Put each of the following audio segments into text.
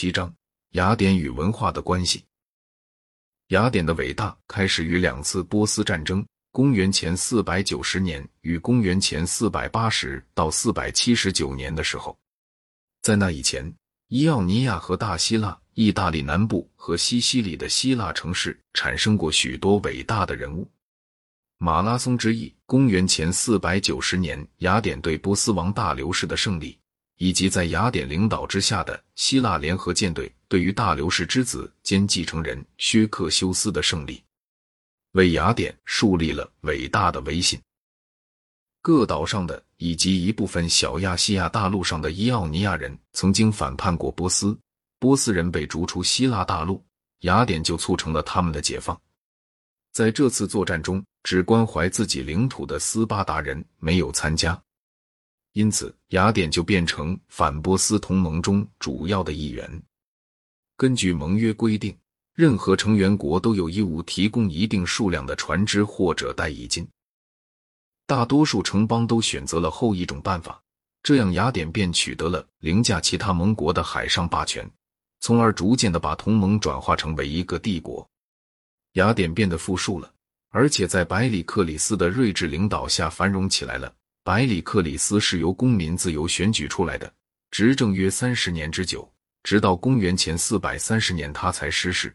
七章：雅典与文化的关系。雅典的伟大开始于两次波斯战争，公元前四百九十年与公元前四百八十到四百七十九年的时候。在那以前，伊奥尼亚和大希腊、意大利南部和西西里的希腊城市产生过许多伟大的人物。马拉松之役，公元前四百九十年，雅典对波斯王大流士的胜利。以及在雅典领导之下的希腊联合舰队对于大流士之子兼继承人薛克修斯的胜利，为雅典树立了伟大的威信。各岛上的以及一部分小亚细亚大陆上的伊奥尼亚人曾经反叛过波斯，波斯人被逐出希腊大陆，雅典就促成了他们的解放。在这次作战中，只关怀自己领土的斯巴达人没有参加。因此，雅典就变成反波斯同盟中主要的一员。根据盟约规定，任何成员国都有义务提供一定数量的船只或者代役金。大多数城邦都选择了后一种办法，这样雅典便取得了凌驾其他盟国的海上霸权，从而逐渐的把同盟转化成为一个帝国。雅典变得富庶了，而且在百里克里斯的睿智领导下繁荣起来了。百里克里斯是由公民自由选举出来的，执政约三十年之久，直到公元前四百三十年他才失势。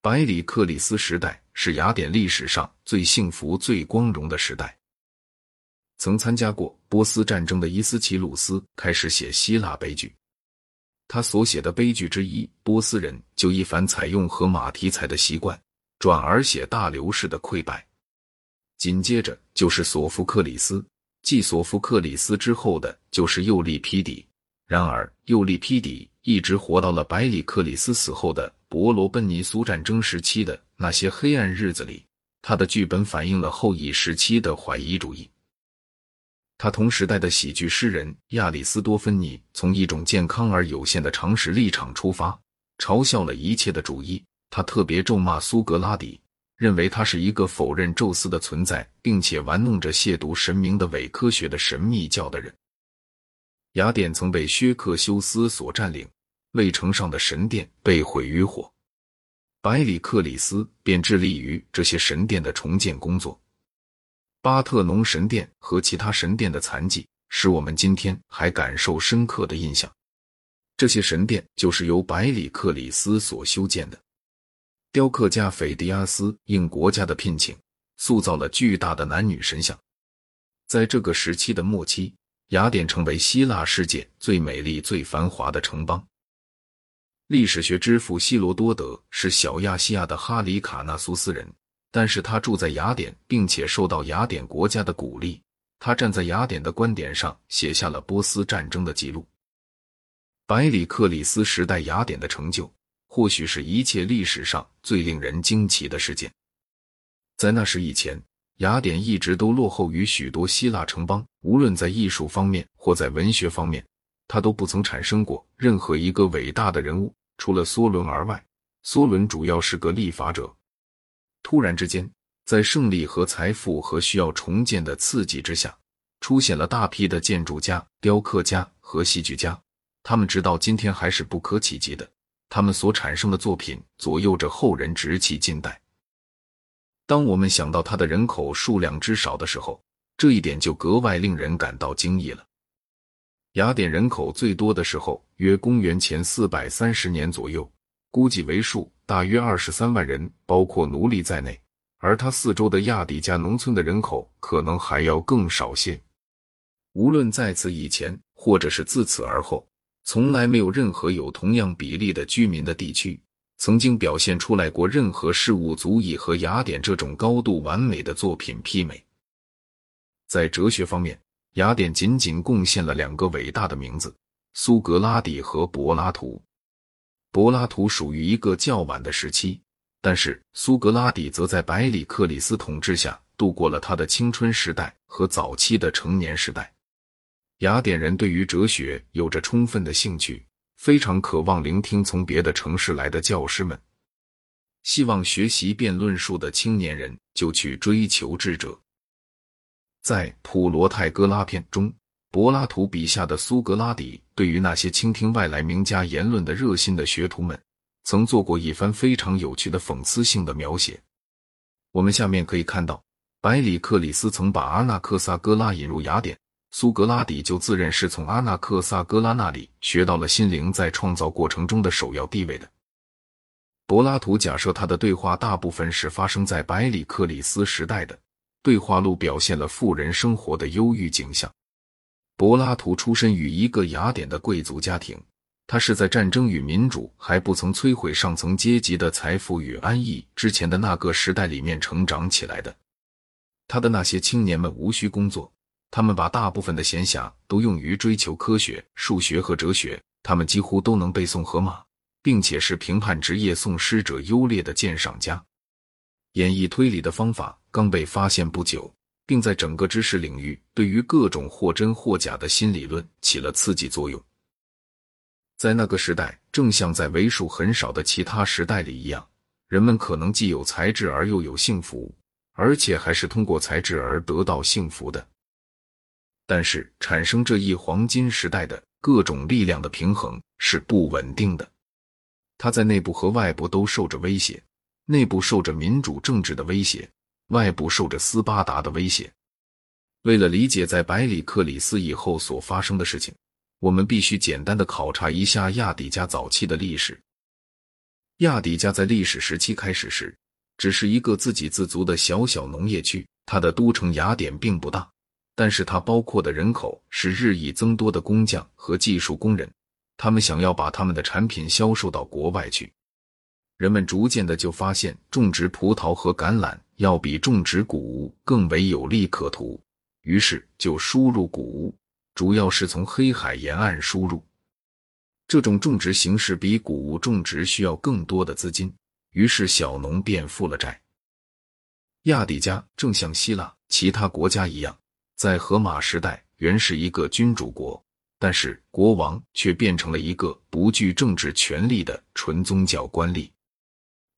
百里克里斯时代是雅典历史上最幸福、最光荣的时代。曾参加过波斯战争的伊斯奇鲁斯开始写希腊悲剧，他所写的悲剧之一《波斯人》就一反采用荷马题材的习惯，转而写大流士的溃败。紧接着就是索福克里斯。继索福克里斯之后的就是右利皮底，然而右利皮底一直活到了百里克里斯死后的伯罗奔尼苏战争时期的那些黑暗日子里，他的剧本反映了后裔时期的怀疑主义。他同时代的喜剧诗人亚里斯多芬尼从一种健康而有限的常识立场出发，嘲笑了一切的主义。他特别咒骂苏格拉底。认为他是一个否认宙斯的存在，并且玩弄着亵渎神明的伪科学的神秘教的人。雅典曾被薛克修斯所占领，卫城上的神殿被毁于火，百里克里斯便致力于这些神殿的重建工作。巴特农神殿和其他神殿的残迹，使我们今天还感受深刻的印象。这些神殿就是由百里克里斯所修建的。雕刻家斐迪亚斯应国家的聘请，塑造了巨大的男女神像。在这个时期的末期，雅典成为希腊世界最美丽、最繁华的城邦。历史学之父希罗多德是小亚细亚的哈里卡纳苏斯人，但是他住在雅典，并且受到雅典国家的鼓励。他站在雅典的观点上，写下了波斯战争的记录。百里克里斯时代雅典的成就。或许是一切历史上最令人惊奇的事件。在那时以前，雅典一直都落后于许多希腊城邦，无论在艺术方面或在文学方面，它都不曾产生过任何一个伟大的人物。除了梭伦而外，梭伦主要是个立法者。突然之间，在胜利和财富和需要重建的刺激之下，出现了大批的建筑家、雕刻家和戏剧家，他们直到今天还是不可企及的。他们所产生的作品左右着后人直起近代。当我们想到他的人口数量之少的时候，这一点就格外令人感到惊异了。雅典人口最多的时候约公元前四百三十年左右，估计为数大约二十三万人，包括奴隶在内。而他四周的亚底加农村的人口可能还要更少些。无论在此以前，或者是自此而后。从来没有任何有同样比例的居民的地区曾经表现出来过任何事物足以和雅典这种高度完美的作品媲美。在哲学方面，雅典仅仅贡献了两个伟大的名字：苏格拉底和柏拉图。柏拉图属于一个较晚的时期，但是苏格拉底则在百里克里斯统治下度过了他的青春时代和早期的成年时代。雅典人对于哲学有着充分的兴趣，非常渴望聆听从别的城市来的教师们。希望学习辩论术的青年人就去追求智者。在《普罗泰戈拉篇》中，柏拉图笔下的苏格拉底，对于那些倾听外来名家言论的热心的学徒们，曾做过一番非常有趣的讽刺性的描写。我们下面可以看到，百里克里斯曾把阿纳克萨戈拉引入雅典，苏格拉底就自认是从阿纳克萨格拉那里学到了心灵在创造过程中的首要地位的。柏拉图假设他的对话大部分是发生在百里克里斯时代的，对话录表现了富人生活的忧郁景象。柏拉图出身于一个雅典的贵族家庭，他是在战争与民主还不曾摧毁上层阶级的财富与安逸之前的那个时代里面成长起来的。他的那些青年们无需工作，他们把大部分的闲暇都用于追求科学、数学和哲学，他们几乎都能背诵荷马。并且是评判职业诵诗者优劣的鉴赏家。演绎推理的方法刚被发现不久，并在整个知识领域对于各种或真或假的新理论起了刺激作用。在那个时代，正像在为数很少的其他时代里一样，人们可能既有才智而又有幸福，而且还是通过才智而得到幸福的。但是，产生这一黄金时代的各种力量的平衡是不稳定的。它在内部和外部都受着威胁，内部受着民主政治的威胁，外部受着斯巴达的威胁。为了理解在百里克里斯以后所发生的事情，我们必须简单的考察一下亚底加早期的历史。亚底加在历史时期开始时，只是一个自给自足的小小农业区，它的都城雅典并不大，但是它包括的人口是日益增多的工匠和技术工人。他们想要把他们的产品销售到国外去，人们逐渐的就发现种植葡萄和橄榄要比种植谷物更为有利可图，于是就输入谷物，主要是从黑海沿岸输入。这种种植形式比谷物种植需要更多的资金，于是小农便负了债。亚底加正像希腊其他国家一样，在荷马时代原是一个君主国。但是国王却变成了一个不具政治权力的纯宗教官吏，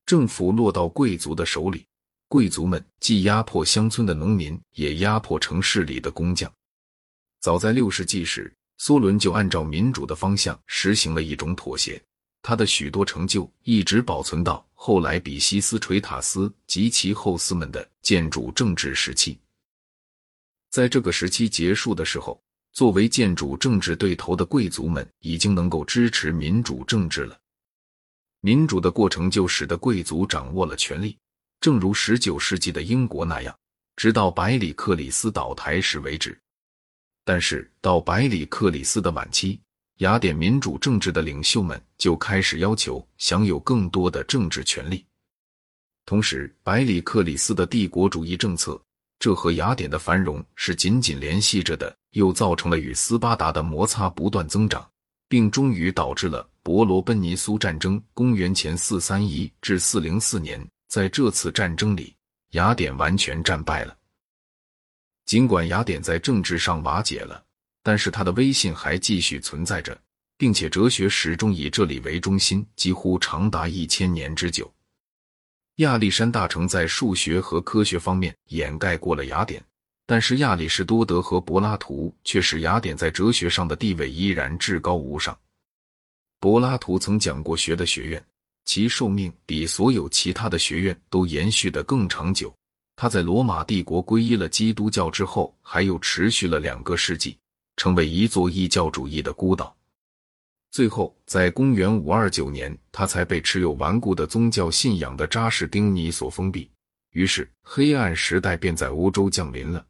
政府落到贵族的手里，贵族们既压迫乡村的农民，也压迫城市里的工匠。早在六世纪时，梭伦就按照民主的方向实行了一种妥协，他的许多成就一直保存到后来比西斯垂塔斯及其后嗣们的建筑政治时期。在这个时期结束的时候。作为建主政治对头的贵族们已经能够支持民主政治了。民主的过程就使得贵族掌握了权力，正如十九世纪的英国那样，直到百里克里斯倒台时为止。但是到百里克里斯的晚期，雅典民主政治的领袖们就开始要求享有更多的政治权利。同时，百里克里斯的帝国主义政策。这和雅典的繁荣是紧紧联系着的，又造成了与斯巴达的摩擦不断增长，并终于导致了伯罗奔尼苏战争。公元前四三一至四零四年，在这次战争里，雅典完全战败了。尽管雅典在政治上瓦解了，但是它的威信还继续存在着，并且哲学始终以这里为中心，几乎长达一千年之久。亚历山大城在数学和科学方面掩盖过了雅典，但是亚里士多德和柏拉图却使雅典在哲学上的地位依然至高无上。柏拉图曾讲过学的学院，其寿命比所有其他的学院都延续的更长久。他在罗马帝国皈依了基督教之后，还又持续了两个世纪，成为一座异教主义的孤岛。最后，在公元五二九年，他才被持有顽固的宗教信仰的扎士丁尼所封闭。于是，黑暗时代便在欧洲降临了。